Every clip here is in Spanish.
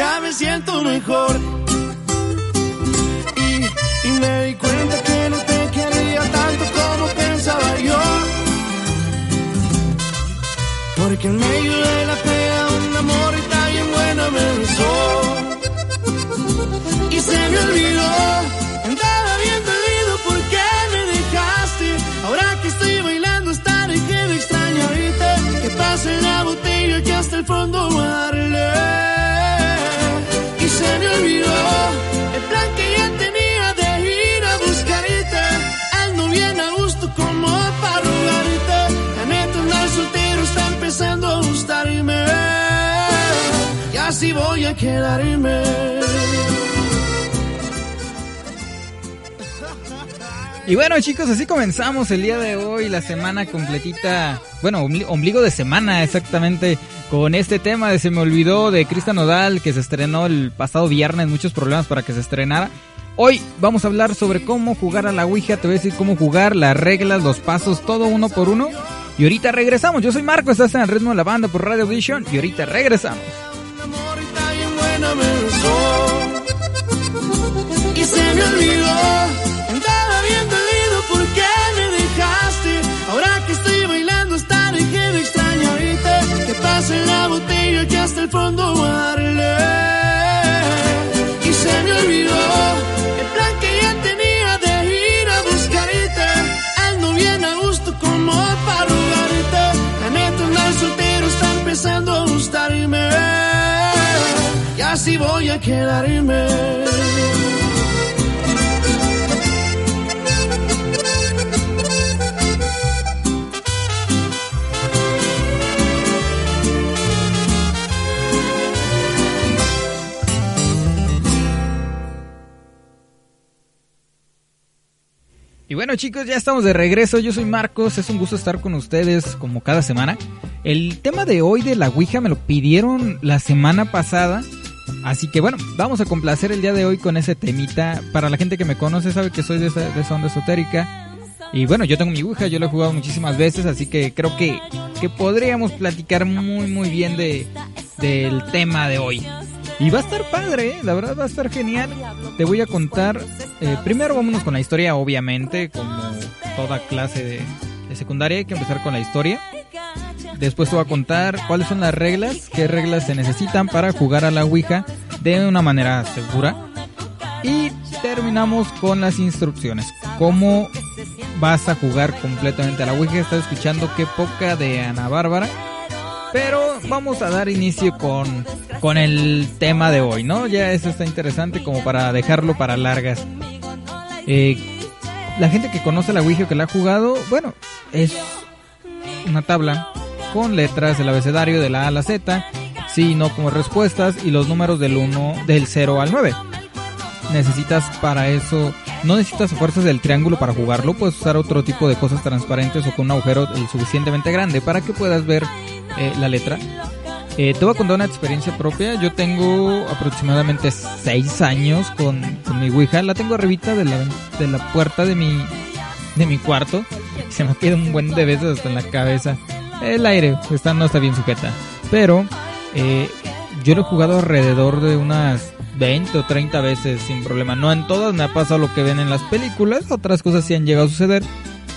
Ya me siento mejor. Y, me di cuenta que no te quería tanto como pensaba yo. Porque en medio de la pega un amor y bien buena me besó. Y se me olvidó, andaba bien dolido porque me dejaste. Ahora que estoy bailando estaré que me extrañarte. Que pase la botella que hasta el fondo darle. Voy a quedarme. Y bueno chicos, así comenzamos el día de hoy, la semana completita, bueno, ombli- ombligo de semana exactamente, con este tema de Se me olvidó de Cristian Nodal, que se estrenó el pasado viernes, muchos problemas para que se estrenara. Hoy vamos a hablar sobre cómo jugar a la Ouija, te voy a decir cómo jugar, las reglas, los pasos, todo uno por uno. Y ahorita regresamos, yo soy Marco, estás en el ritmo de la banda por Radio Vision y ahorita regresamos. Besó y se me olvidó andaba bien dolido porque me dejaste ahora que estoy bailando estaré que me extrañarte. Que pase la botella que hasta el fondo voy así voy a quedarme. Y bueno chicos, ya estamos de regreso, yo soy Marcos, es un gusto estar con ustedes como cada semana. El tema de hoy de la Ouija me lo pidieron la semana pasada, así que bueno, vamos a complacer el día de hoy con ese temita. Para la gente que me conoce sabe que soy de esa, de esa esotérica. Y bueno, yo tengo mi Ouija, yo lo he jugado muchísimas veces, así que creo que, que podríamos platicar muy muy bien de, del tema de hoy. Y va a estar padre, ¿eh? la verdad va a estar genial. Te voy a contar, eh, primero vámonos con la historia, obviamente, como toda clase de secundaria, hay que empezar con la historia. Después te voy a contar cuáles son las reglas, qué reglas se necesitan para jugar a la Ouija de una manera segura. Y terminamos con las instrucciones. ¿Cómo vas a jugar completamente a la Ouija? Estás escuchando qué poca de Ana Bárbara. Pero vamos a dar inicio con, con el tema de hoy, ¿no? Ya eso está interesante como para dejarlo para largas. Eh, la gente que conoce la Ouija o que la ha jugado, bueno, es una tabla con letras del abecedario de la A a la Z, sí y no como respuestas y los números del 1 del 0 al 9. Necesitas para eso, no necesitas fuerzas del triángulo para jugarlo, puedes usar otro tipo de cosas transparentes o con un agujero el suficientemente grande para que puedas ver eh, la letra. Eh, te voy a contar una experiencia propia. Yo tengo aproximadamente 6 años con, con mi Ouija. La tengo arribita de la, de la puerta de mi, de mi cuarto. Se me queda un buen de veces hasta en la cabeza. El aire está, no está bien sujeta. Pero eh, yo lo he jugado alrededor de unas 20 o 30 veces sin problema. No en todas me ha pasado lo que ven en las películas. Otras cosas sí han llegado a suceder.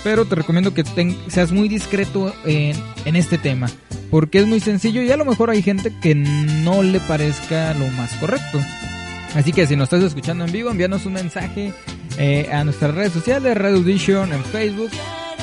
Pero te recomiendo que seas muy discreto en, en este tema. Porque es muy sencillo y a lo mejor hay gente que no le parezca lo más correcto. Así que si nos estás escuchando en vivo, envíanos un mensaje eh, a nuestras redes sociales, Radio Audition en Facebook,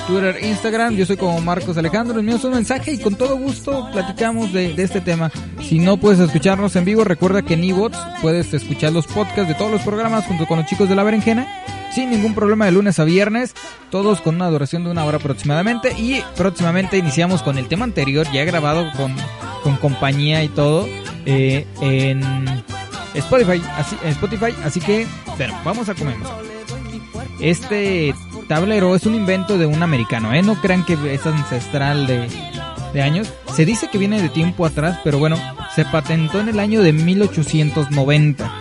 Twitter, Instagram. Yo soy como Marcos Alejandro. Envíanos un mensaje y con todo gusto platicamos de, este tema. Si no puedes escucharnos en vivo, recuerda que en iVoox puedes escuchar los podcasts de todos los programas junto con los chicos de la berenjena. Sin ningún problema de lunes a viernes, todos con una duración de una hora aproximadamente. Y próximamente iniciamos con el tema anterior, ya grabado con, con compañía y todo, eh, en Spotify. Así, en Spotify, así que, bueno, vamos a comenzar. Este tablero es un invento de un americano, ¿eh? No crean que es ancestral de, de años. Se dice que viene de tiempo atrás, pero bueno, se patentó en el año de 1890.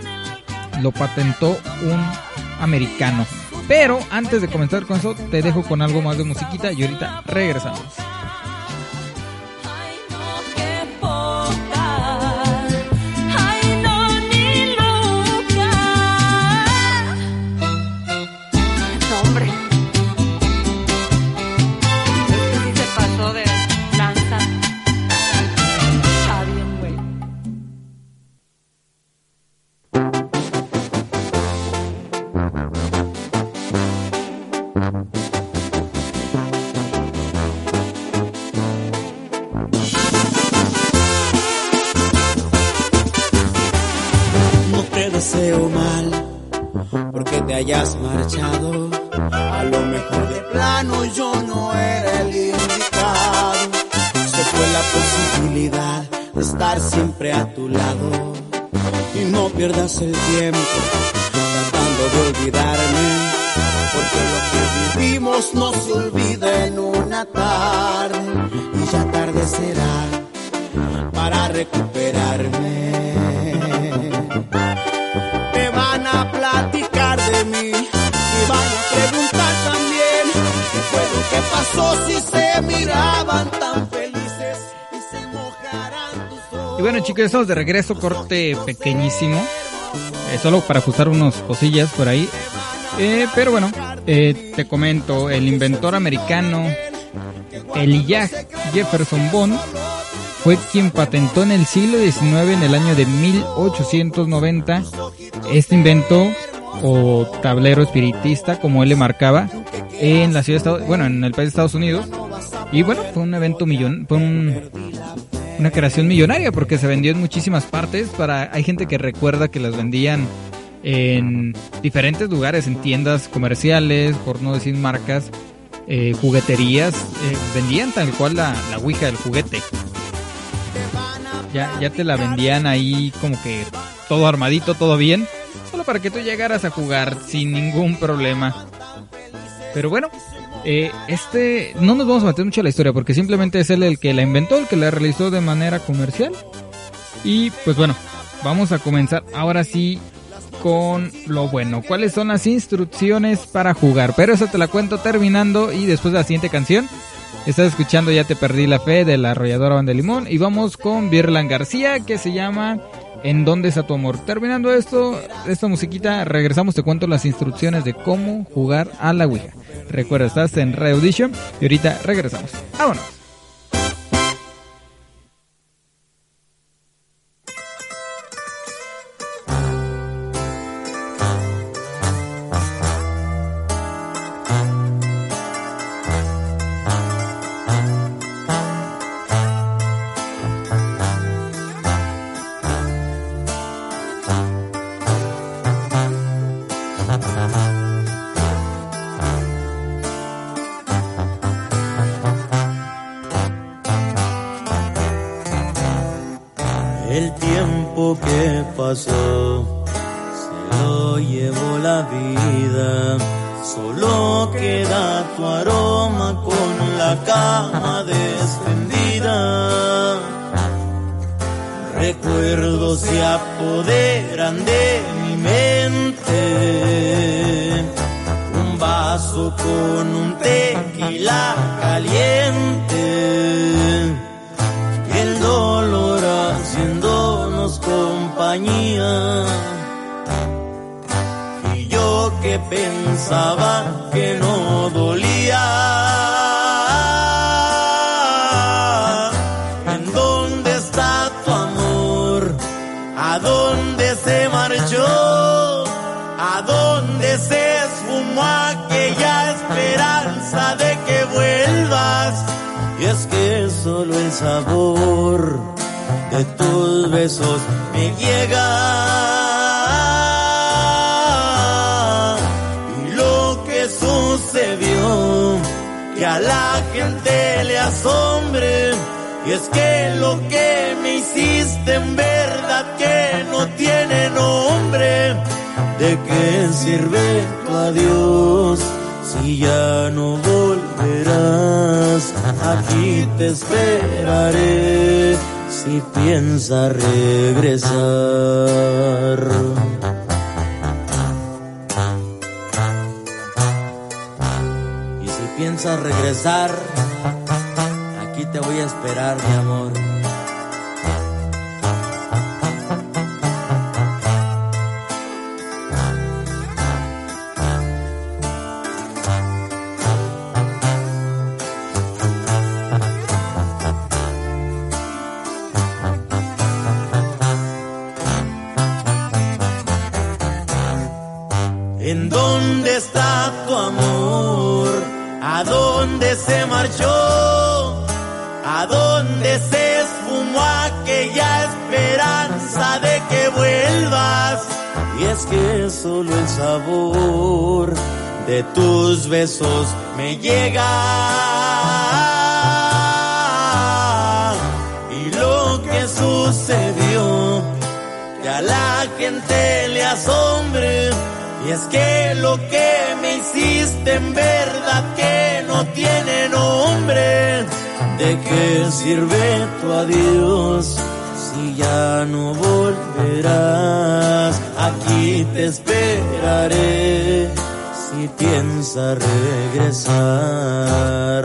Lo patentó un americano. Pero antes de comenzar con eso, te dejo con algo más de musiquita y ahorita regresamos. Hayas marchado. A lo mejor de plano yo no era el indicado. Se fue la posibilidad de estar siempre a tu lado. Y no pierdas el tiempo tratando de olvidarme. Porque lo que vivimos no se olvida en una tarde. Y ya tarde será para recuperarme. Y bueno chicos, estamos de regreso, corte pequeñísimo. Eh, solo para ajustar unas cosillas por ahí. Eh, pero bueno, eh, te comento, el inventor americano Elijah Jefferson Bond fue quien patentó en el siglo XIX, en el año de 1890, este invento o tablero espiritista, como él le marcaba, en la ciudad de Estados, bueno, en el país de Estados Unidos. Y bueno, fue un evento millón, fue una creación millonaria porque se vendió en muchísimas partes. Para hay gente que recuerda que las vendían en diferentes lugares, en tiendas comerciales, por no decir marcas, eh, jugueterías, eh, vendían tal cual la, la del juguete. Ya, ya te la vendían ahí como que todo armadito, todo bien, solo para que tú llegaras a jugar sin ningún problema. Pero bueno, eh, este no nos vamos a meter mucho a la historia porque simplemente es él el que la inventó, el que la realizó de manera comercial. Y pues bueno, vamos a comenzar ahora sí con lo bueno. ¿Cuáles son las instrucciones para jugar? Pero eso te la cuento terminando y después de la siguiente canción. Estás escuchando Ya te perdí la fe de la arrolladora Banda Limón y vamos con Birlan García que se llama ¿En dónde está tu amor? Terminando esto, esta musiquita, regresamos, te cuento las instrucciones de cómo jugar a la Ouija. Recuerda, estás en Radio Audition y ahorita regresamos. ¡Vámonos! ¿A dónde se marchó? ¿A dónde se esfumó aquella esperanza de que vuelvas? Y es que solo el sabor de tus besos me llega. Y lo que sucedió, que a la gente le asombre, y es que lo que me hiciste en verdad que no tiene nombre. ¿De qué sirve tu adiós si ya no volverás? Aquí te esperaré si piensas regresar. y si piensas regresar, aquí te voy a esperar, mi amor. dónde está tu amor? ¿A dónde se marchó? ¿A dónde se esfumó aquella esperanza de que vuelvas? Y es que solo el sabor de tus besos me llega. Y lo que sucedió, que a la gente le asombre y es que lo que me hiciste en verdad que no tiene nombre. ¿De qué sirve tu adiós? si ya no volverás, aquí te esperaré si piensas regresar.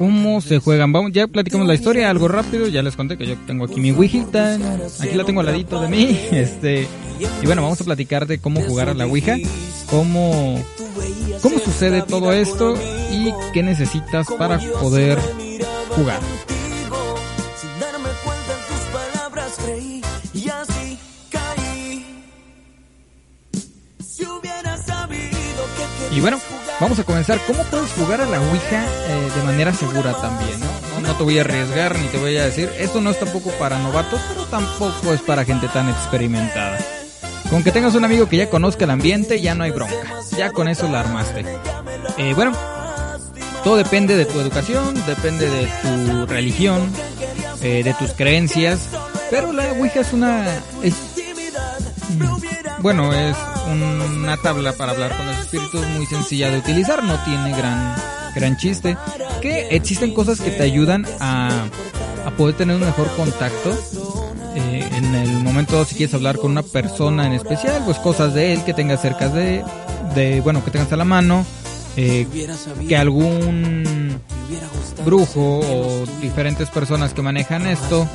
cómo se juegan. Vamos, ya platicamos la historia algo rápido, ya les conté que yo tengo aquí mi Ouija, aquí la tengo al ladito de mí, este, y bueno, vamos a platicar de cómo jugar a la Ouija, cómo, cómo sucede todo esto y qué necesitas para poder jugar. Y bueno, Vamos a comenzar. ¿Cómo puedes jugar a la Ouija eh, de manera segura también? ¿no? ¿no? te voy a arriesgar ni te voy a decir. Esto no es tampoco para novatos, pero tampoco es para gente tan experimentada. Con que tengas un amigo que ya conozca el ambiente, ya no hay bronca. Ya con eso la armaste. Eh, bueno, todo depende de tu educación, depende de tu religión, eh, de tus creencias. Pero la Ouija es una. Es, bueno, es una tabla para hablar con los espíritus muy sencilla de utilizar, no tiene gran, gran chiste. Que existen cosas que te ayudan a, a poder tener un mejor contacto. Eh, en el momento si quieres hablar con una persona en especial, pues cosas de él que tengas cerca de, de bueno, que tengas a la mano, eh, que algún brujo o diferentes personas que manejan esto,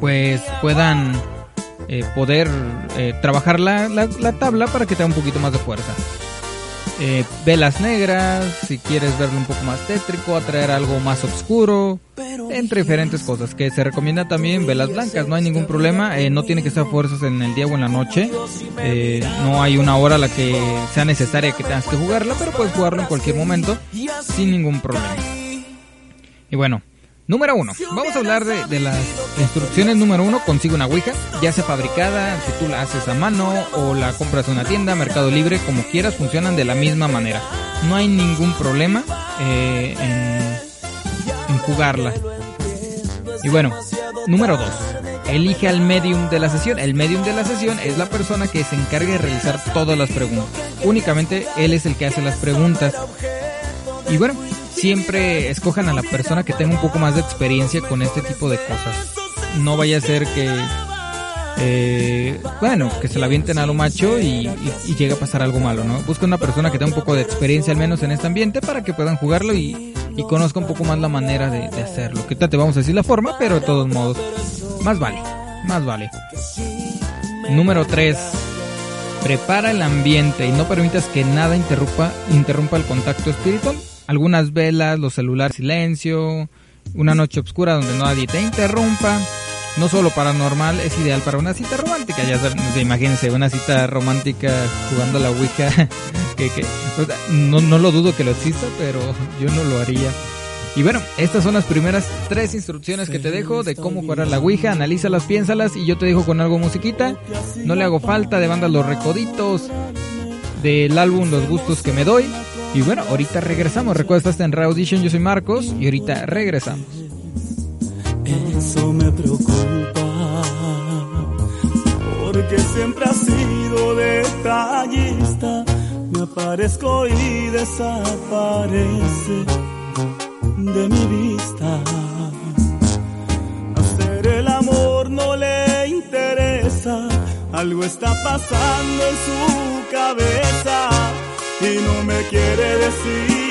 pues puedan eh, poder eh, trabajar la, la, tabla para que te un poquito más de fuerza. Eh, velas negras, si quieres verlo un poco más tétrico, atraer algo más oscuro, entre diferentes cosas. Que se recomienda también velas blancas, no hay ningún problema, no tiene que ser fuerzas en el día o en la noche, no hay una hora a la que sea necesaria que tengas que jugarla, pero puedes jugarlo en cualquier momento sin ningún problema. Y bueno, Número uno, vamos a hablar de, las instrucciones. Número uno, consigue una Ouija, ya sea fabricada, si tú la haces a mano o la compras en una tienda, Mercado Libre, como quieras, funcionan de la misma manera. No hay ningún problema eh, en, jugarla. Y bueno, número dos, elige al medium de la sesión. El medium de la sesión es la persona que se encarga de realizar todas las preguntas. Únicamente él es el que hace las preguntas. Y bueno, siempre escojan a la persona que tenga un poco más de experiencia con este tipo de cosas. No vaya a ser que, eh, bueno, que se la avienten a lo macho y, llegue a pasar algo malo, ¿no? Busca una persona que tenga un poco de experiencia al menos en este ambiente para que puedan jugarlo y, conozca un poco más la manera de, hacerlo. Que te vamos a decir la forma, pero de todos modos, más vale, más vale. Número 3. Prepara el ambiente y no permitas que nada interrumpa, interrumpa el contacto espiritual algunas velas, los celulares silencio, una noche oscura donde nadie te interrumpa. No solo paranormal, es ideal para una cita romántica. Ya se, imagínense, una cita romántica jugando la Ouija. que, no, no lo dudo que lo exista, pero yo no lo haría. Y bueno, estas son las primeras tres instrucciones que te dejo de cómo jugar la Ouija. Analízalas, piénsalas y yo te dejo con algo musiquita. No le hago falta de bandas Los Recoditos, del álbum Los Gustos que me doy. Y bueno, ahorita regresamos. Recuerda, estás en Audition, yo soy Marcos y ahorita regresamos. Eso me preocupa, porque siempre has sido detallista. Me aparezco y desaparece de mi vista. Hacer el amor no le interesa, algo está pasando en su cabeza y no me quiere decir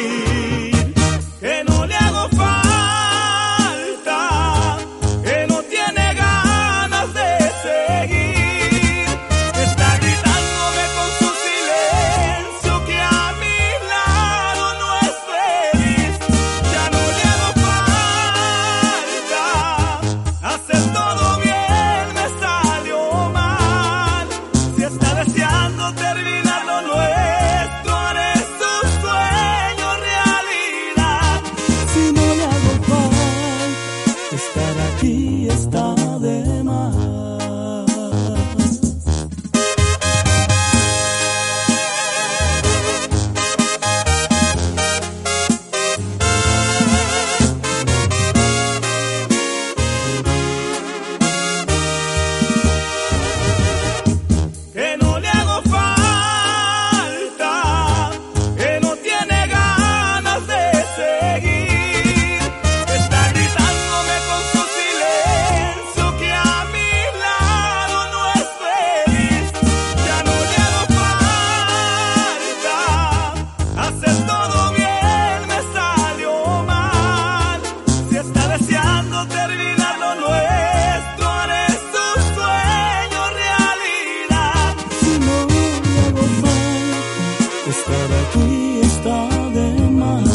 estar aquí está de más.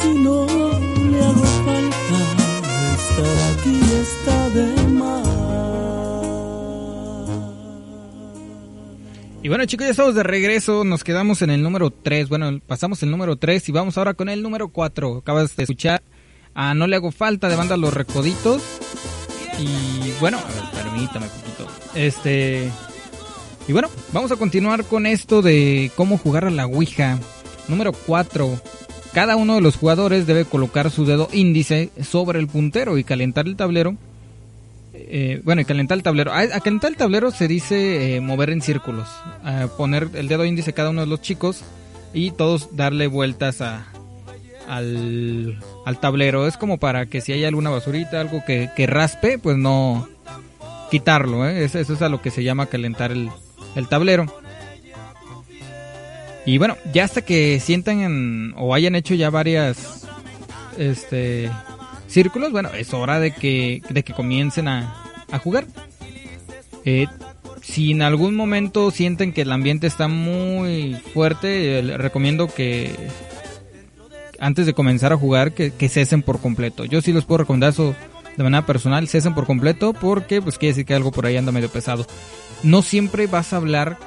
Si no le hago falta, estar aquí está de más. Y bueno chicos, ya estamos de regreso, nos quedamos en el número 3, bueno, pasamos el número 3 y vamos ahora con el número 4. Acabas de escuchar a No le hago falta de banda Los Recoditos. Y bueno, a ver, permítame un poquito. Este, y bueno, vamos a continuar con esto de cómo jugar a la Ouija. Número 4. Cada uno de los jugadores debe colocar su dedo índice sobre el puntero y calentar el tablero eh, bueno, y calentar el tablero. A, calentar el tablero se dice eh, mover en círculos. poner el dedo índice cada uno de los chicos y todos darle vueltas a, al, tablero. Es como para que si hay alguna basurita, algo que, raspe, pues no quitarlo. ¿eh? Eso, es a lo que se llama calentar el, el tablero. Y bueno, ya hasta que sientan o hayan hecho ya varias este círculos, bueno, es hora de que, de que comiencen a, a jugar. Eh, si en algún momento sienten que el ambiente está muy fuerte, les recomiendo que antes de comenzar a jugar que, cesen por completo. Yo sí les puedo recomendar eso de manera personal, cesen por completo porque pues quiere decir que algo por ahí anda medio pesado. No siempre vas a hablar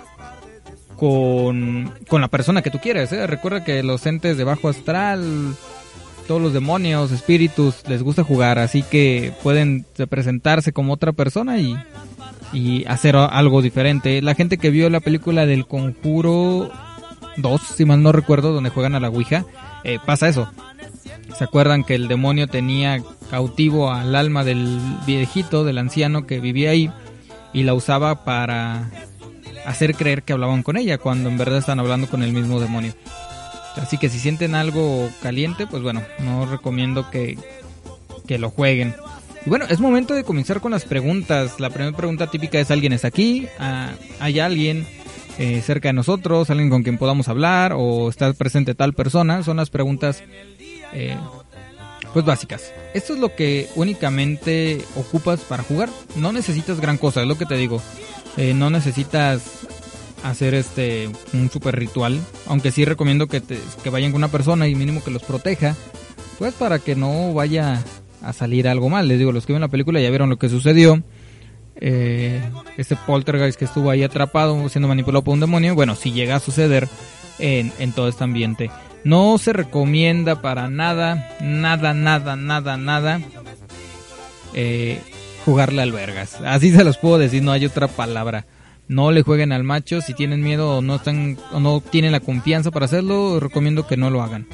con, con la persona que tú quieres. ¿eh? Recuerda que los entes de bajo astral todos los demonios, espíritus, les gusta jugar, así que pueden presentarse como otra persona y, y hacer algo diferente. La gente que vio la película del Conjuro 2, si mal no recuerdo, donde juegan a la Ouija, eh, pasa eso. ¿Se acuerdan que el demonio tenía cautivo al alma del viejito, del anciano que vivía ahí, y la usaba para hacer creer que hablaban con ella, cuando en verdad están hablando con el mismo demonio? Así que si sienten algo caliente, pues bueno, no recomiendo que, que lo jueguen. Y bueno, es momento de comenzar con las preguntas. La primera pregunta típica es, ¿alguien es aquí? Ah, ¿Hay alguien eh, cerca de nosotros? ¿Alguien con quien podamos hablar? ¿O está presente tal persona? Son las preguntas eh, pues básicas. Esto es lo que únicamente ocupas para jugar. No necesitas gran cosa, es lo que te digo. Eh, no necesitas hacer este un super ritual. Aunque sí recomiendo que, que vayan con una persona y mínimo que los proteja. Pues para que no vaya a salir algo mal. Les digo, los que ven la película ya vieron lo que sucedió. Eh, este poltergeist que estuvo ahí atrapado siendo manipulado por un demonio. Bueno, si llega a suceder en, en todo este ambiente. No se recomienda para nada, nada, nada, nada, nada. Eh, jugarle albergas. Así se los puedo decir, no hay otra palabra no le jueguen al macho. Si tienen miedo o no, están, o no tienen la confianza para hacerlo, recomiendo que no lo hagan.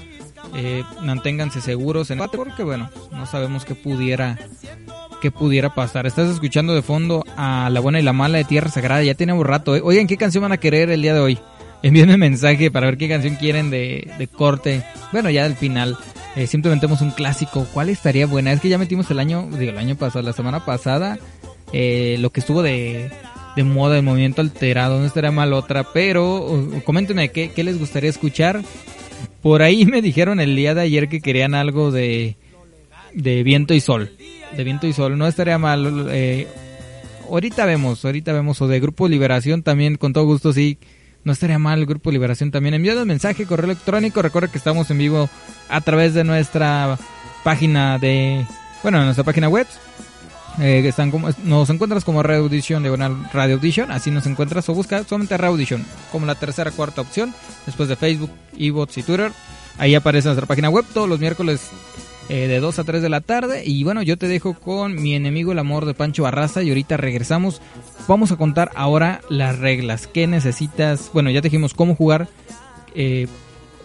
Eh, manténganse seguros en el porque bueno, no sabemos qué pudiera qué pudiera pasar. Estás escuchando de fondo a La Buena y la Mala de Tierra Sagrada. Ya tenemos rato. ¿eh? Oigan, ¿qué canción van a querer el día de hoy? Envíenme mensaje para ver qué canción quieren de, de corte. Bueno, ya del final. Eh, simplemente metemos un clásico. ¿Cuál estaría buena? Es que ya metimos el año, digo, el año pasado, la semana pasada, eh, lo que estuvo de de moda, el movimiento alterado, no estaría mal otra, pero coméntenme qué, qué les gustaría escuchar. Por ahí me dijeron el día de ayer que querían algo de, de viento y sol. De viento y sol, no estaría mal. Eh, ahorita vemos, ahorita vemos. O de Grupo Liberación también, con todo gusto, sí. No estaría mal el Grupo Liberación también. Enviado el mensaje, correo electrónico. Recuerda que estamos en vivo a través de nuestra página de. Bueno, nuestra página web, eh, están como, nos encuentras como Radio Audition, diagonal Radio Audition, así nos encuentras o busca solamente Radio Audition como la tercera cuarta opción, después de Facebook, eBots y Twitter. Ahí aparece nuestra página web todos los miércoles eh, de 2 a 3 de la tarde. Y bueno, yo te dejo con mi enemigo, el amor de Pancho Barraza. Y ahorita regresamos. Vamos a contar ahora las reglas. ¿Qué necesitas? Bueno, ya te dijimos cómo jugar. Eh,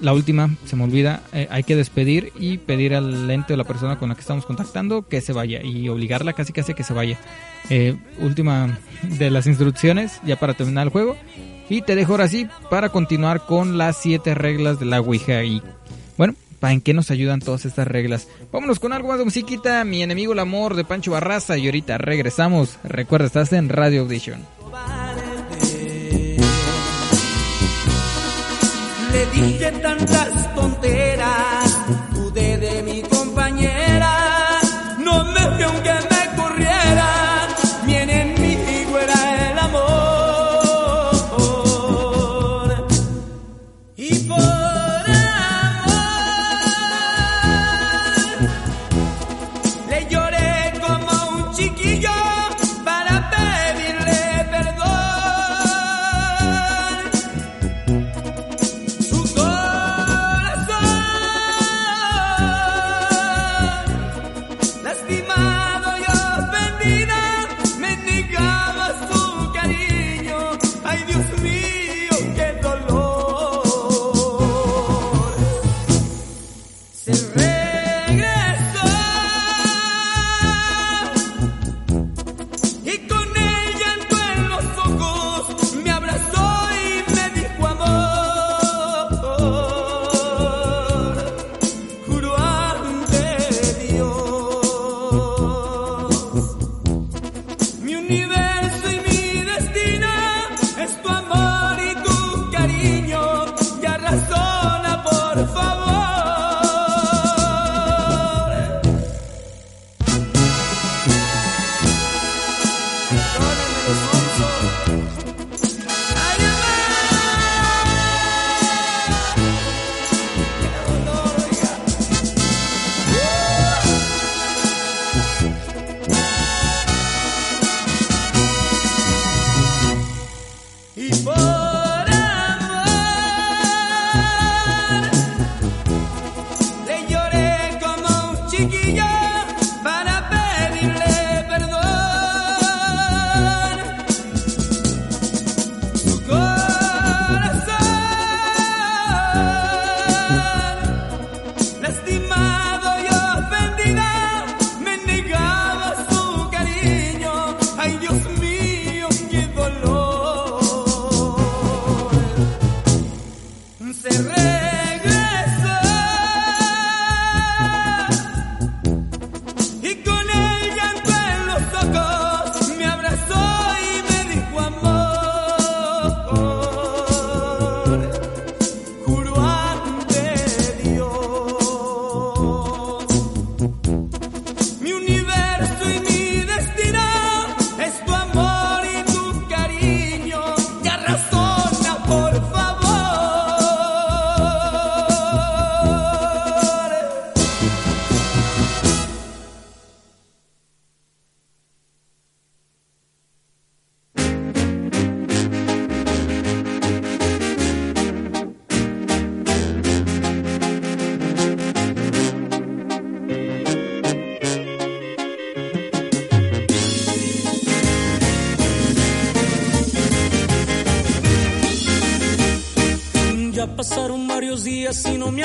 la última, se me olvida, eh, hay que despedir y pedir al ente o la persona con la que estamos contactando que se vaya y obligarla casi casi a que se vaya. Última de las instrucciones ya para terminar el juego. Y te dejo ahora sí para continuar con las siete reglas de la Ouija. Y ¿en qué nos ayudan todas estas reglas? Vámonos con algo más de musiquita. Mi enemigo el amor de Pancho Barraza. Y ahorita regresamos. Recuerda, estás en Radio Audition. le dije tantas tonteras, pude de mi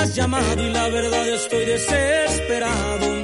llamado y la verdad estoy desesperado.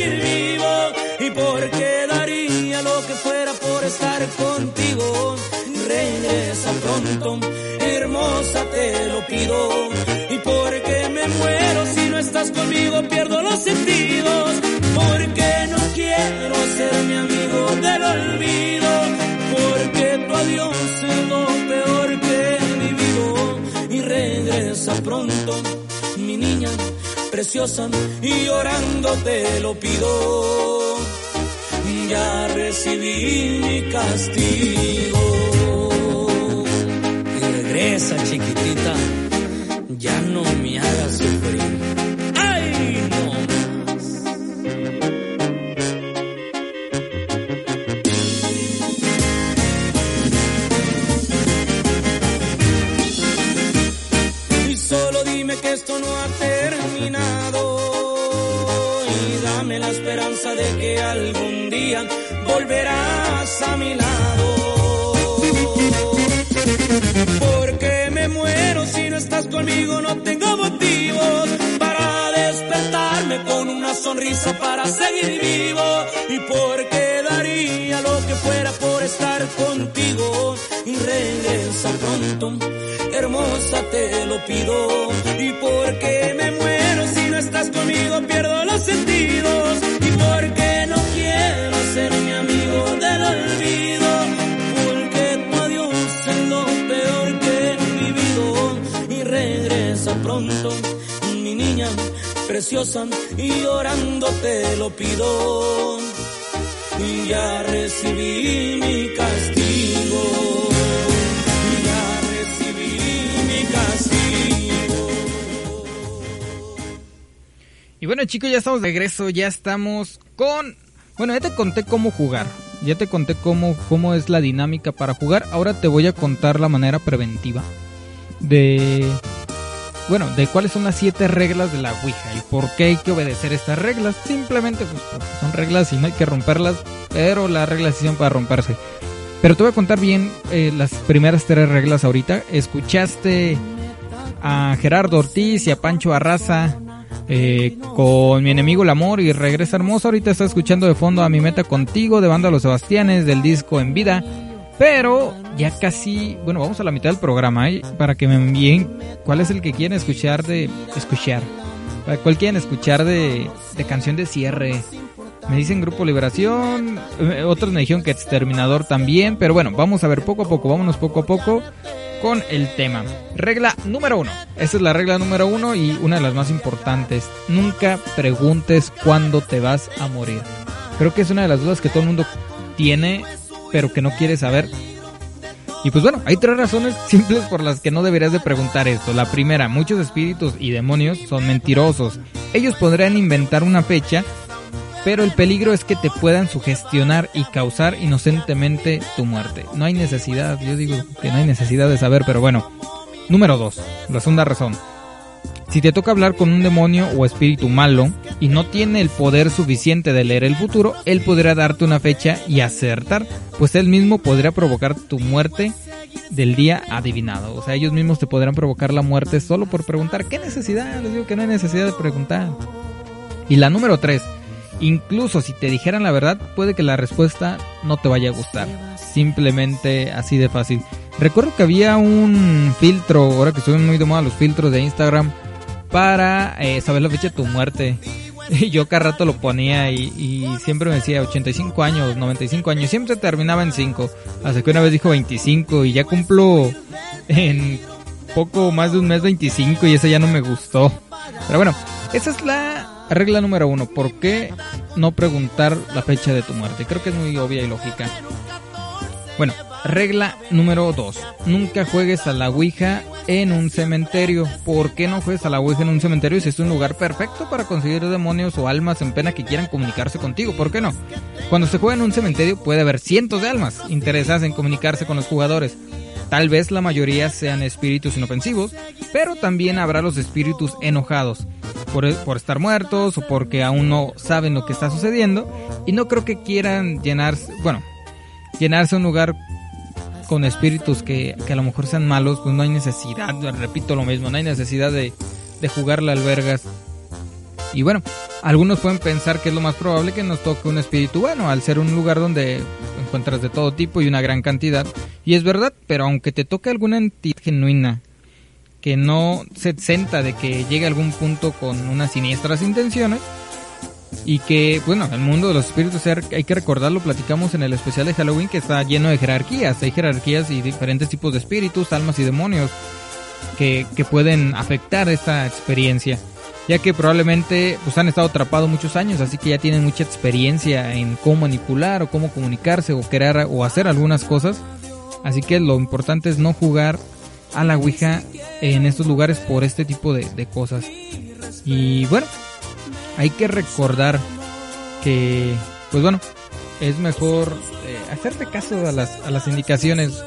Seguir vivo y porque daría lo que fuera por estar contigo. Regresa pronto, hermosa te lo pido. Y porque me muero si no estás conmigo pierdo los sentidos porque no quiero ser mi amigo del olvido. Porque tu adiós es lo peor que regresa pronto, mi niña y llorando te lo pido. Ya recibí mi castigo. Y regresa, chiquitita, a mi lado. Porque me muero si no estás conmigo, no tengo motivos para despertarme con una sonrisa para seguir vivo. Y porque daría lo que fuera por estar contigo. Y regresa pronto, hermosa te lo pido. Y porque me muero si no estás conmigo, pierdo los sentidos y llorando te lo pido. Y ya recibí mi castigo. Ya recibí mi castigo. Y bueno chicos, ya estamos de regreso, ya estamos con... Bueno, ya te conté cómo jugar, ya te conté cómo, cómo es la dinámica para jugar, ahora te voy a contar la manera preventiva de... Bueno, de cuáles son las siete reglas de la Ouija y por qué hay que obedecer estas reglas. Simplemente pues, son reglas y no hay que romperlas, pero las reglas sí son para romperse. Pero te voy a contar bien eh, las primeras tres reglas ahorita. Escuchaste a Gerardo Ortiz y a Pancho Arraza eh, con mi enemigo el amor y regresa hermoso. Ahorita está escuchando de fondo a mi meta contigo de banda Los Sebastianes del disco En Vida. Pero ya casi, bueno, vamos a la mitad del programa ¿eh? para que me envíen cuál es el que quieren escuchar de escuchar. Cuál quieren escuchar de, de canción de cierre. Me dicen Grupo Liberación, eh, otros me dijeron que Exterminador también, pero bueno, vamos a ver poco a poco, vámonos poco a poco con el tema. Regla número uno. Esta es la regla número uno y una de las más importantes. Nunca preguntes cuándo te vas a morir. Creo que es una de las dudas que todo el mundo tiene, pero que no quiere saber. Y pues bueno, hay tres razones simples por las que no deberías de preguntar esto. La primera, muchos espíritus y demonios son mentirosos. Ellos podrían inventar una fecha pero el peligro es que te puedan sugestionar y causar inocentemente tu muerte. No hay necesidad, yo digo que no hay necesidad de saber, pero bueno. Número 2. La segunda razón. Si te toca hablar con un demonio o espíritu malo y no tiene el poder suficiente de leer el futuro, él podrá darte una fecha y acertar, pues él mismo podría provocar tu muerte del día adivinado. O sea, ellos mismos te podrán provocar la muerte solo por preguntar. ¿Qué necesidad? Les digo que no hay necesidad de preguntar. Y la número 3. Incluso si te dijeran la verdad, puede que la respuesta no te vaya a gustar. Simplemente así de fácil. Recuerdo que había un filtro, ahora que estuvieron muy de moda los filtros de Instagram, para eh, saber la fecha de tu muerte. Y yo cada rato lo ponía y, siempre me decía 85 años, 95 años, siempre terminaba en 5. Hasta que una vez dijo 25 y ya cumplo en poco más de un mes 25 y esa ya no me gustó. Pero bueno, esa es la regla número uno. ¿Por qué no preguntar la fecha de tu muerte? Creo que es muy obvia y lógica. Bueno, regla número 2. Nunca juegues a la Ouija en un cementerio. ¿Por qué no juegues a la Ouija en un cementerio si es un lugar perfecto para conseguir demonios o almas en pena que quieran comunicarse contigo? ¿Por qué no? Cuando se juega en un cementerio puede haber cientos de almas interesadas en comunicarse con los jugadores. Tal vez la mayoría sean espíritus inofensivos, pero también habrá los espíritus enojados por, por, estar muertos o porque aún no saben lo que está sucediendo y no creo que quieran llenarse, bueno, llenarse un lugar con espíritus que, a lo mejor sean malos, pues no hay necesidad, repito lo mismo, no hay necesidad de, de jugarle albergas. Y bueno, algunos pueden pensar que es lo más probable que nos toque un espíritu bueno, al ser un lugar donde encuentras de todo tipo y una gran cantidad. Y es verdad, pero aunque te toque alguna entidad genuina que no se exenta de que llegue a algún punto con unas siniestras intenciones, y que, bueno, el mundo de los espíritus hay que recordarlo, platicamos en el especial de Halloween que está lleno de jerarquías, hay jerarquías y diferentes tipos de espíritus, almas y demonios que, que pueden afectar esta experiencia, ya que probablemente pues han estado atrapados muchos años, así que ya tienen mucha experiencia en cómo manipular o cómo comunicarse o crear o hacer algunas cosas, así que lo importante es no jugar a la Ouija en estos lugares por este tipo de, de cosas. Y bueno, hay que recordar que, pues bueno, es mejor eh, hacerte caso a las, a las indicaciones.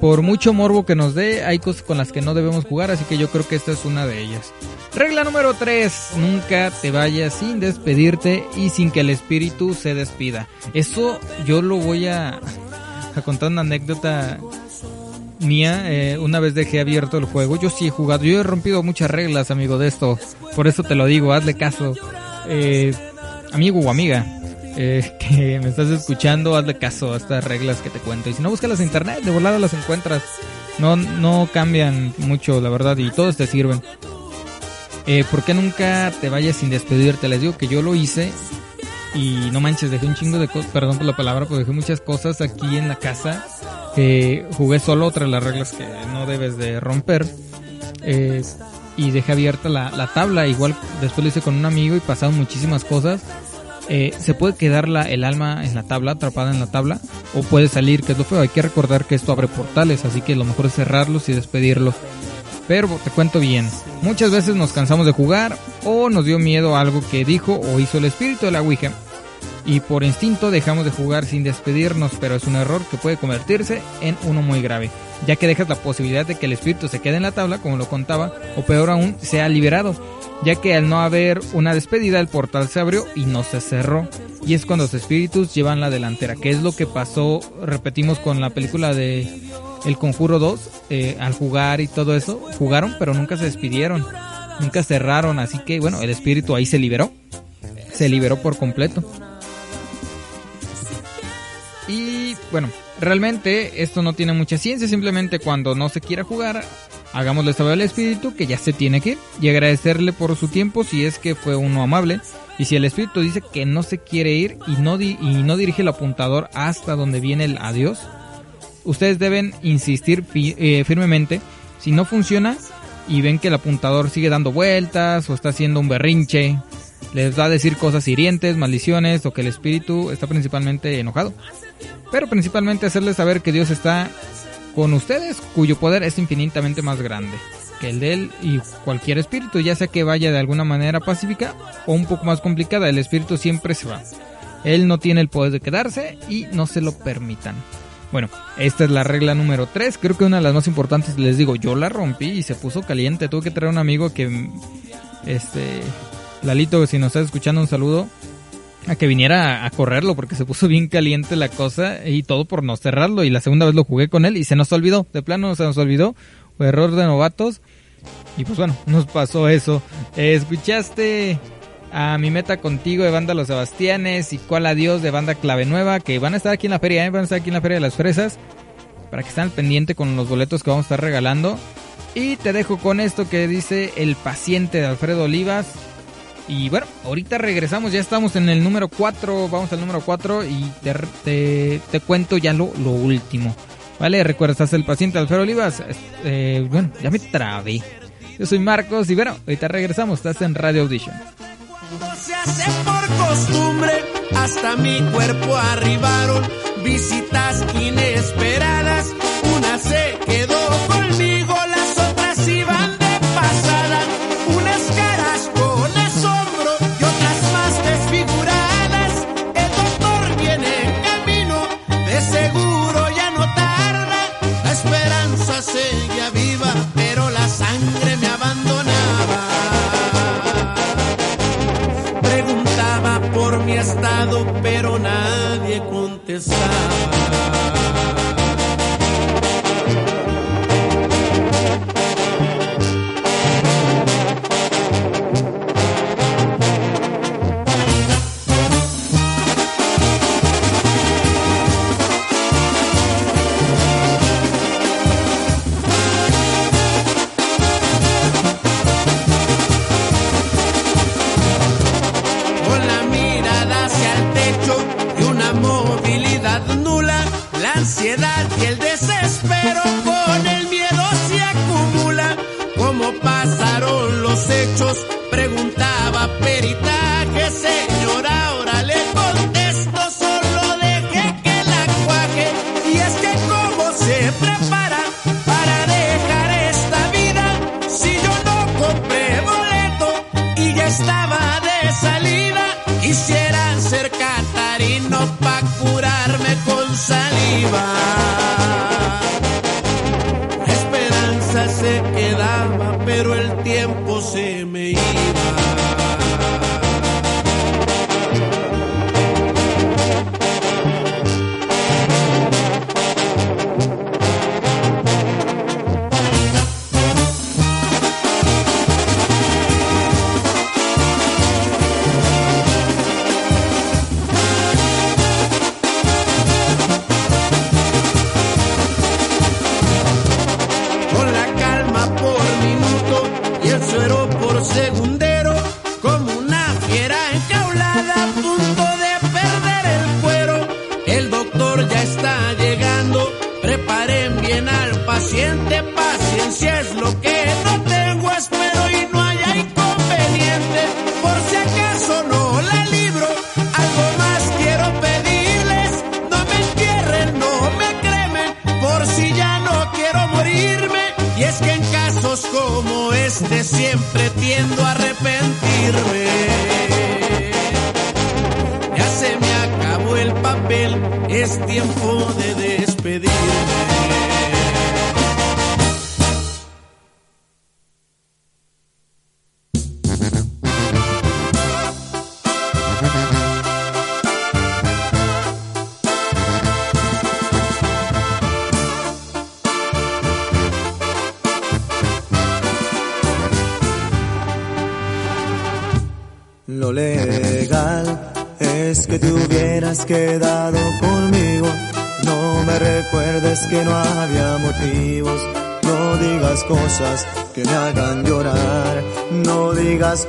Por mucho morbo que nos dé, hay cosas con las que no debemos jugar, así que yo creo que esta es una de ellas. Regla número 3. Nunca te vayas sin despedirte y sin que el espíritu se despida. Eso yo lo voy a, a contar una anécdota mía. Eh, una vez dejé abierto el juego. Yo sí he jugado. Yo he rompido muchas reglas, amigo, de esto. Por eso te lo digo, hazle caso eh, amigo o amiga eh, que me estás escuchando, hazle caso a estas reglas que te cuento. Y si no, búscalas en internet, de volada las encuentras. No, no cambian mucho, la verdad, y todos te sirven. Eh, ¿Por qué nunca te vayas sin despedirte? Les digo que yo lo hice y no manches, dejé un chingo de cosas, perdón por la palabra, pero dejé muchas cosas aquí en la casa. Eh, jugué solo otra de las reglas que no debes de romper. Eh, y dejé abierta la, la, tabla. Igual después lo hice con un amigo y pasaron muchísimas cosas. Eh, se puede quedar la, el alma en la tabla, atrapada en la tabla, o puede salir, que es lo feo. Hay que recordar que esto abre portales, así que lo mejor es cerrarlos y despedirlos. Pero te cuento bien, muchas veces nos cansamos de jugar o nos dio miedo algo que dijo o hizo el espíritu de la Ouija y por instinto dejamos de jugar sin despedirnos, pero es un error que puede convertirse en uno muy grave, ya que dejas la posibilidad de que el espíritu se quede en la tabla, como lo contaba, o peor aún, sea liberado, ya que al no haber una despedida el portal se abrió y no se cerró. Y es cuando los espíritus llevan la delantera, que es lo que pasó, repetimos con la película de El Conjuro 2, eh, al jugar y todo eso, jugaron pero nunca se despidieron, nunca cerraron, así que bueno, el espíritu ahí se liberó, se liberó por completo. Bueno, realmente esto no tiene mucha ciencia, simplemente cuando no se quiera jugar, hagámosle saber al espíritu que ya se tiene que ir y agradecerle por su tiempo si es que fue uno amable. Y si el espíritu dice que no se quiere ir y no, y no dirige el apuntador hasta donde viene el adiós, ustedes deben insistir eh, firmemente. Si no funciona y ven que el apuntador sigue dando vueltas o está haciendo un berrinche, les va a decir cosas hirientes, maldiciones o que el espíritu está principalmente enojado pero principalmente hacerles saber que Dios está con ustedes, cuyo poder es infinitamente más grande. que el de él y cualquier espíritu, ya sea que vaya de alguna manera pacífica o un poco más complicada, el espíritu siempre se va. Él no tiene el poder de quedarse y no se lo permitan. Bueno, esta es la regla número 3. Creo que una de las más importantes, les digo, yo la rompí y se puso caliente. Tuve que traer un amigo que, este, Lalito, si nos estás escuchando, un saludo. A que viniera a correrlo porque se puso bien caliente la cosa y todo por no cerrarlo. Y la segunda vez lo jugué con él y se nos olvidó. De plano se nos olvidó. Fue error de novatos. Y pues bueno, nos pasó eso. escuchaste a mi meta contigo de banda Los Sebastianes y cuál adiós de banda Clave Nueva que van a estar aquí en la feria, ¿eh? van a estar aquí en la feria de las fresas para que estén al pendiente con los boletos que vamos a estar regalando. Y te dejo con esto que dice El paciente de Alfredo Olivas. Y bueno, ahorita regresamos, ya estamos en el número 4, vamos al número 4 y te, te, cuento ya lo, lo, último. Vale, recuerda, estás el paciente Alfredo Olivas. Eh, bueno, ya me trabé. Yo soy Marcos y bueno, ahorita regresamos, estás en Radio Audition se hace por costumbre, hasta mi cuerpo arribaron visitas inesperadas. Una se quedó conmigo, pero nadie contestaba.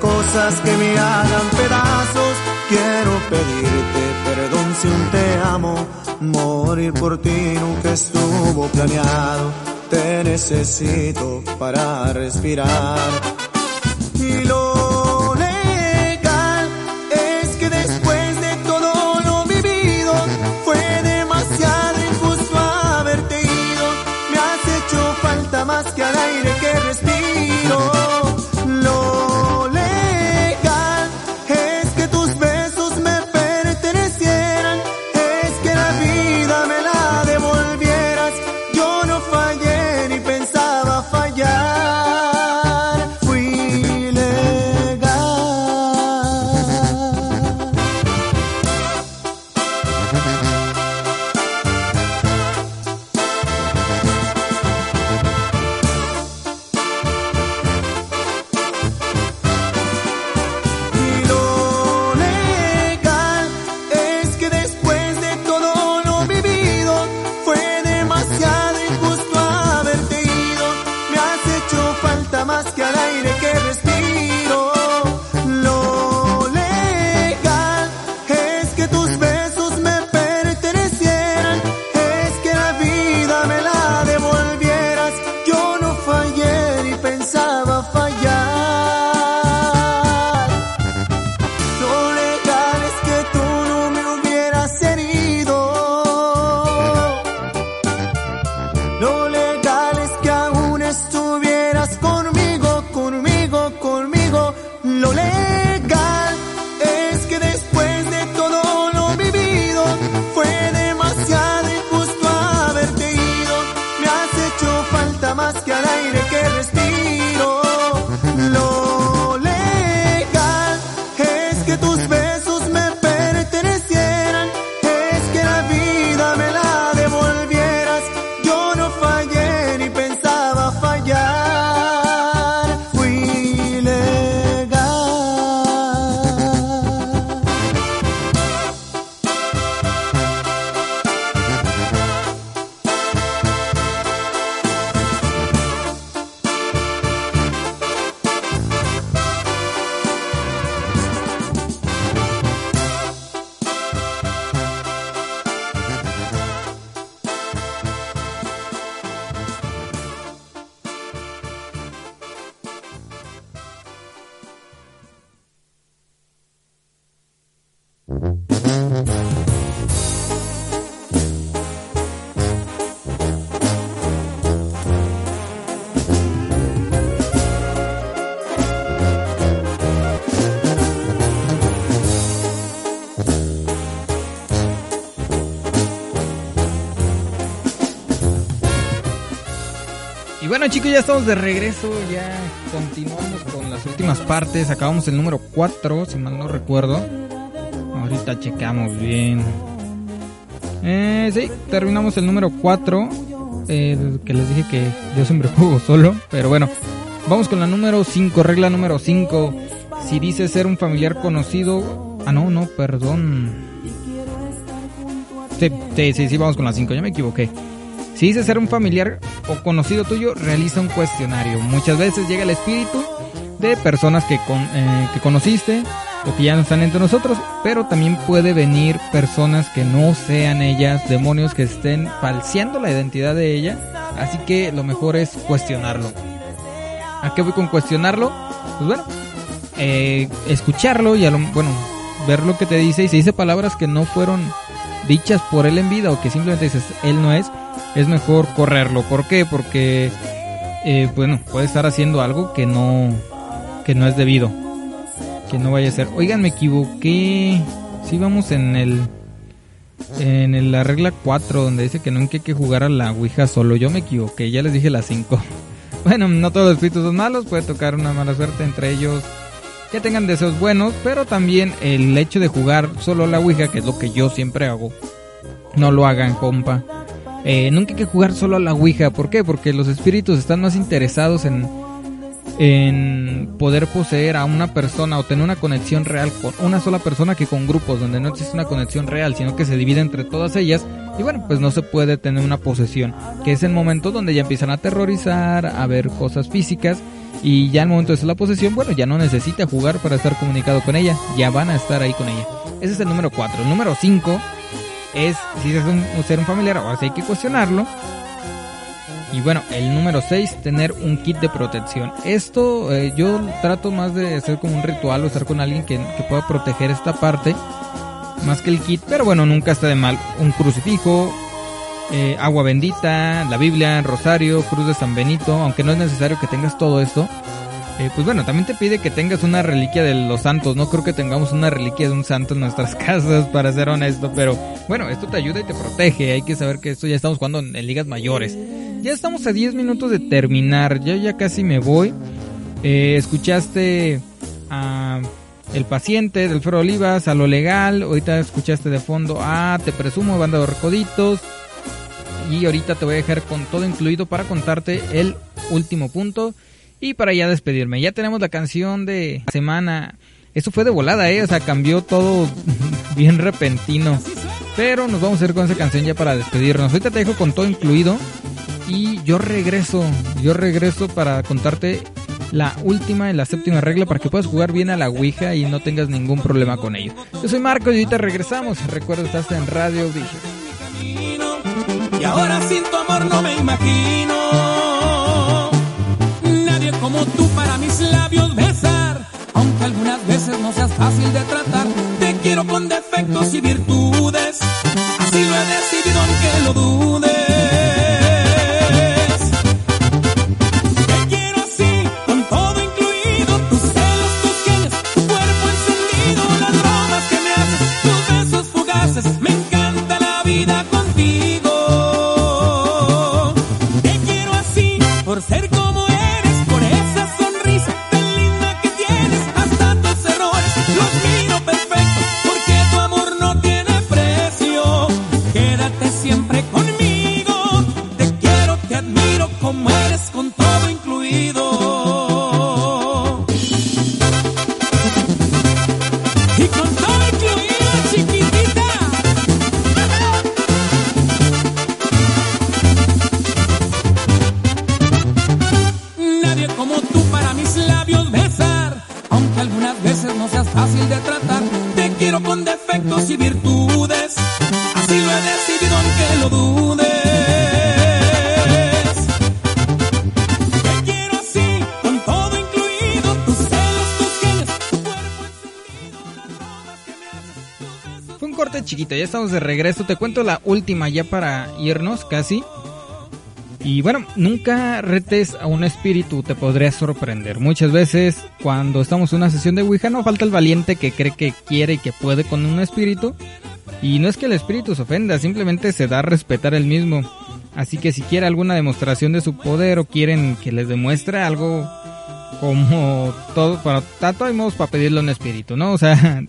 Cosas que me hagan pedazos. Quiero pedirte perdón si un te amo. Morir por ti nunca estuvo planeado. Te necesito para respirar. Bueno chicos, ya estamos de regreso, ya continuamos con las últimas partes, acabamos el número 4, si mal no recuerdo. Ahorita checamos bien. Eh, sí, terminamos el número 4, eh, que les dije que yo siempre juego solo, pero bueno, vamos con la número 5, regla número 5. Si dice ser un familiar conocido... Ah, no, no, perdón. Sí, sí, sí, vamos con la 5, ya me equivoqué. Si dice ser un familiar o conocido tuyo, realiza un cuestionario. Muchas veces llega el espíritu de personas que, eh, que conociste o que ya no están entre nosotros, pero también puede venir personas que no sean ellas, demonios que estén falseando la identidad de ella. Así que lo mejor es cuestionarlo. ¿A qué voy con cuestionarlo? Pues bueno, eh, escucharlo y a lo, bueno, ver lo que te dice y si dice palabras que no fueron dichas por él en vida o que simplemente dices él no es, es mejor correrlo. ¿Por qué? Porque, eh, bueno, puede estar haciendo algo que no, que no es debido. Que no vaya a ser. Oigan, me equivoqué. Si vamos en el, en la regla 4, donde dice que no hay que jugar a la Ouija solo. Yo me equivoqué, ya les dije las 5. Bueno, no todos los espíritus son malos, puede tocar una mala suerte entre ellos que tengan deseos buenos, pero también el hecho de jugar solo la Ouija, que es lo que yo siempre hago, no lo hagan, compa. Eh, nunca hay que jugar solo a la Ouija. ¿Por qué? Porque los espíritus están más interesados en, en poder poseer a una persona o tener una conexión real con una sola persona que con grupos donde no existe una conexión real, sino que se divide entre todas ellas. Y bueno, pues no se puede tener una posesión, que es el momento donde ya empiezan a aterrorizar, a ver cosas físicas. Y ya el momento de la posesión, bueno, ya no necesita jugar para estar comunicado con ella, ya van a estar ahí con ella. Ese es el número 4. El número 5 es si es un, ser un familiar, ahora sí hay que cuestionarlo. Y bueno, el número 6, tener un kit de protección. Esto eh, yo trato más de hacer como un ritual o estar con alguien que, pueda proteger esta parte, más que el kit, pero bueno, nunca está de mal. Un crucifijo, eh, agua bendita, la Biblia, rosario, cruz de San Benito, aunque no es necesario que tengas todo esto, eh, pues bueno, también te pide que tengas una reliquia de los santos. No creo que tengamos una reliquia de un santo en nuestras casas, para ser honesto. Pero bueno, esto te ayuda y te protege. Hay que saber que esto ya estamos jugando en, ligas mayores. Ya estamos a 10 minutos de terminar. Yo ya casi me voy. Eh, escuchaste a El Paciente del Fero Olivas, a Lo Legal. Ahorita escuchaste de fondo a Te Presumo, Banda de Recoditos. Y ahorita te voy a dejar con todo incluido para contarte el último punto y para ya despedirme, ya tenemos la canción de semana. Eso fue de volada, ¿eh? O sea, cambió todo bien repentino. Pero nos vamos a ir con esa canción ya para despedirnos. Ahorita te dejo con todo incluido. Y yo regreso, yo regreso para contarte la última y la séptima regla para que puedas jugar bien a la Ouija y no tengas ningún problema con ello. Yo soy Marco y ahorita regresamos. Recuerda, estás en Radio Vision. Y ahora sin amor no me imagino defectos y virtudes. Así lo he decidido aunque lo dudes. Estamos de regreso. Te cuento la última ya para irnos casi. Y bueno, nunca retes a un espíritu, te podría sorprender. Muchas veces cuando estamos en una sesión de Ouija no falta el valiente que cree que quiere y que puede con un espíritu. Y no es que el espíritu se ofenda, simplemente se da a respetar el mismo. Así que si quiere alguna demostración de su poder o quieren que les demuestre algo como todo, para tanto hay modos para pedirle un espíritu, ¿no? O sea,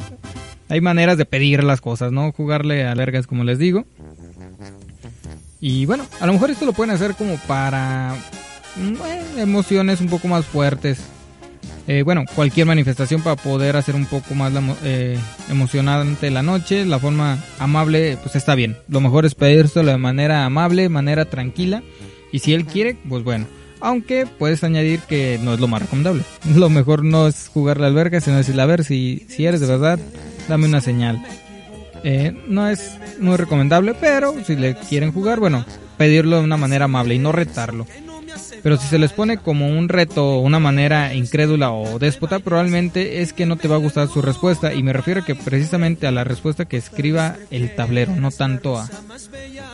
hay maneras de pedir las cosas, ¿no? Jugarle a como les digo. Y bueno, a lo mejor esto lo pueden hacer como para mm, emociones un poco más fuertes. Eh, bueno, cualquier manifestación para poder hacer un poco más eh, emocionante la noche, la forma amable, pues está bien. Lo mejor es pedírselo de manera amable, manera tranquila. Y si él quiere, pues bueno. Aunque puedes añadir que no es lo más recomendable. Lo mejor no es jugar la alberga, sino decirle, a ver, si, si eres de verdad, dame una señal. Eh, no es muy recomendable, pero si le quieren jugar, bueno, pedirlo de una manera amable y no retarlo. Pero si se les pone como un reto, una manera incrédula o déspota, probablemente es que no te va a gustar su respuesta. Y me refiero que precisamente a la respuesta que escriba el tablero, no tanto a,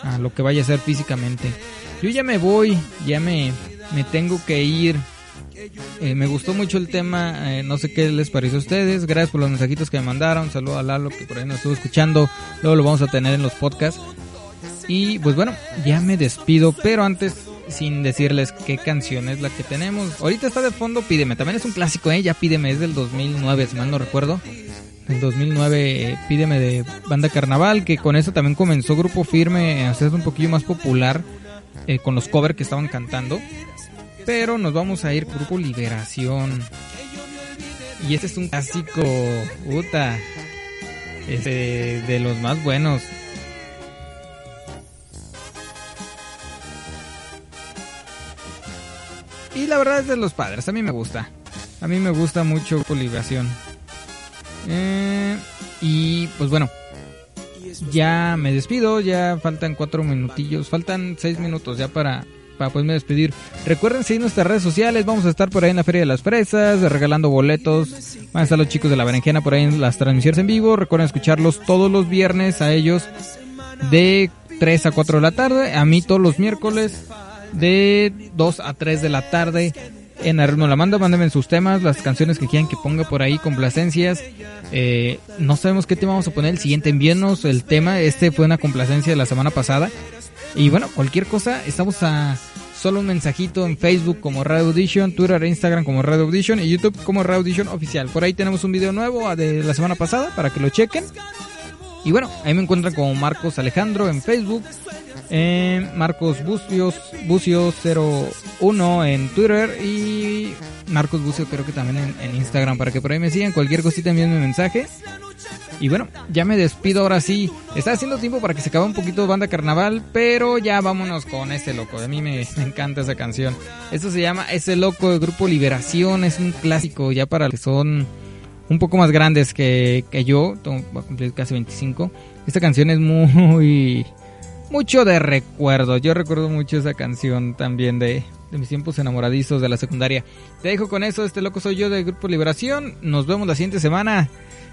a lo que vaya a ser físicamente. Yo ya me voy, ya me, me tengo que ir. Eh, me gustó mucho el tema, eh, no sé qué les pareció a ustedes. Gracias por los mensajitos que me mandaron. Saludo a Lalo que por ahí nos estuvo escuchando. Luego lo vamos a tener en los podcasts. Y pues bueno, ya me despido, pero antes sin decirles qué canción es la que tenemos. Ahorita está de fondo Pídeme, también es un clásico, ¿eh? Ya Pídeme, es del 2009, si mal no recuerdo. El 2009 eh, Pídeme de Banda Carnaval, que con eso también comenzó Grupo Firme a hacerse un poquillo más popular eh, con los covers que estaban cantando. Pero nos vamos a ir Grupo Liberación. Y este es un clásico, puta, este, de los más buenos. Y la verdad es de los padres, a mí me gusta. A mí me gusta mucho Colibración. Eh, y pues bueno, ya me despido, ya faltan cuatro minutillos, faltan seis minutos ya para, para poderme despedir. Recuerden seguir nuestras redes sociales, vamos a estar por ahí en la Feria de las Fresas, regalando boletos. Van a estar los chicos de la berenjena por ahí en las transmisiones en vivo. Recuerden escucharlos todos los viernes a ellos de 3 a 4 de la tarde, a mí todos los miércoles de 2 a 3 de la tarde en Arruino la Manda. Mándenme sus temas, las canciones que quieran que ponga por ahí, complacencias. Eh, no sabemos qué tema vamos a poner el siguiente. Envíenos el tema. Este fue una complacencia de la semana pasada. Y bueno, cualquier cosa, estamos a solo un mensajito en Facebook como Radio Audition, Twitter e Instagram como Radio Audition y YouTube como Radio Audition Oficial. Por ahí tenemos un video nuevo de la semana pasada para que lo chequen. Y bueno, ahí me encuentran como Marcos Alejandro en Facebook, eh, Marcos Bucios, Bucio 01 en Twitter y Marcos Bucio creo que también en, Instagram para que por ahí me sigan. Cualquier cosita envíenme mensaje. Y bueno, ya me despido ahora sí. Está haciendo tiempo para que se acabe un poquito banda carnaval, pero ya vámonos con ese loco. A mí me, encanta esa canción. Esto se llama Ese loco de Grupo Liberación. Es un clásico ya para los que son un poco más grandes que, que yo. Voy a cumplir casi 25. Esta canción es muy mucho de recuerdo. Yo recuerdo mucho esa canción también de, de mis tiempos enamoradizos de la secundaria. Te dejo con eso, este loco soy yo del Grupo Liberación. Nos vemos la siguiente semana.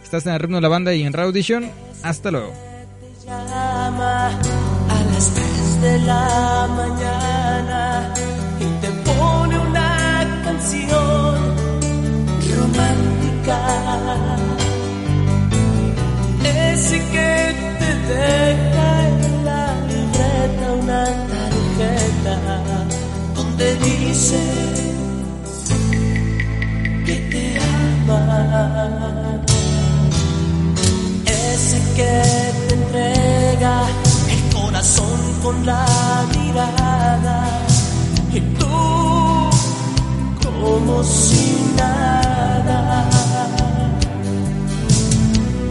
Estás en el ritmo de la banda y en Radio. Hasta luego. a las 3 de la mañana y te pone una canción romántica. Ese que te deja una tarjeta donde dice que te ama. Ese que te entrega el corazón con la mirada y tú como si nada.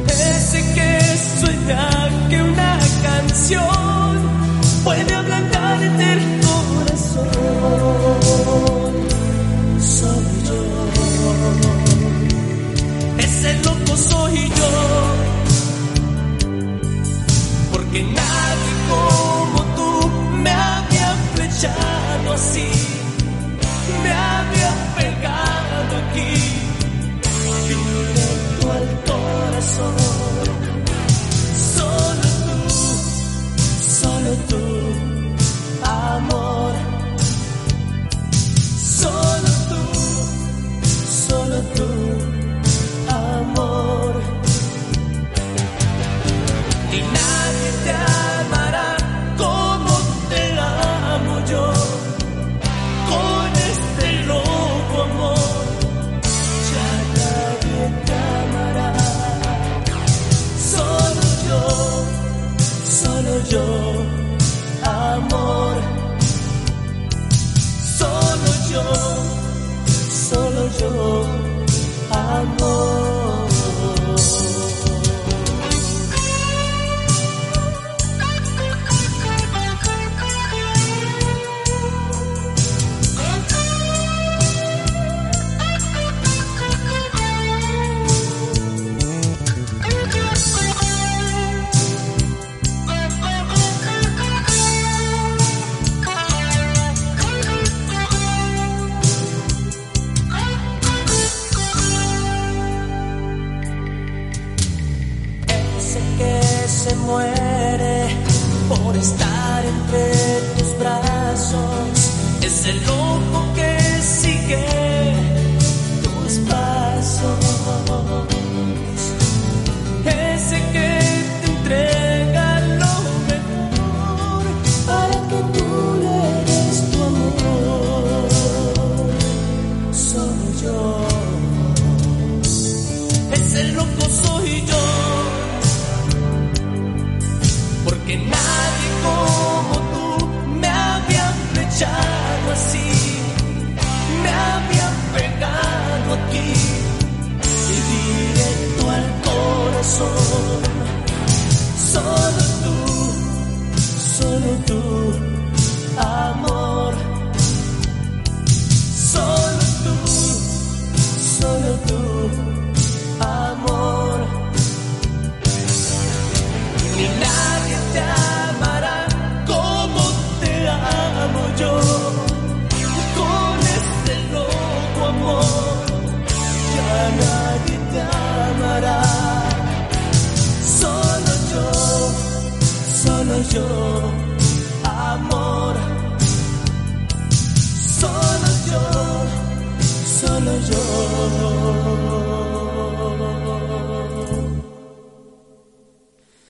Ese que sueña que una canción puede ablandarte el corazón. Soy yo, ese loco soy yo, porque nadie como tú me había flechado así, me había pegado aquí, directo al corazón.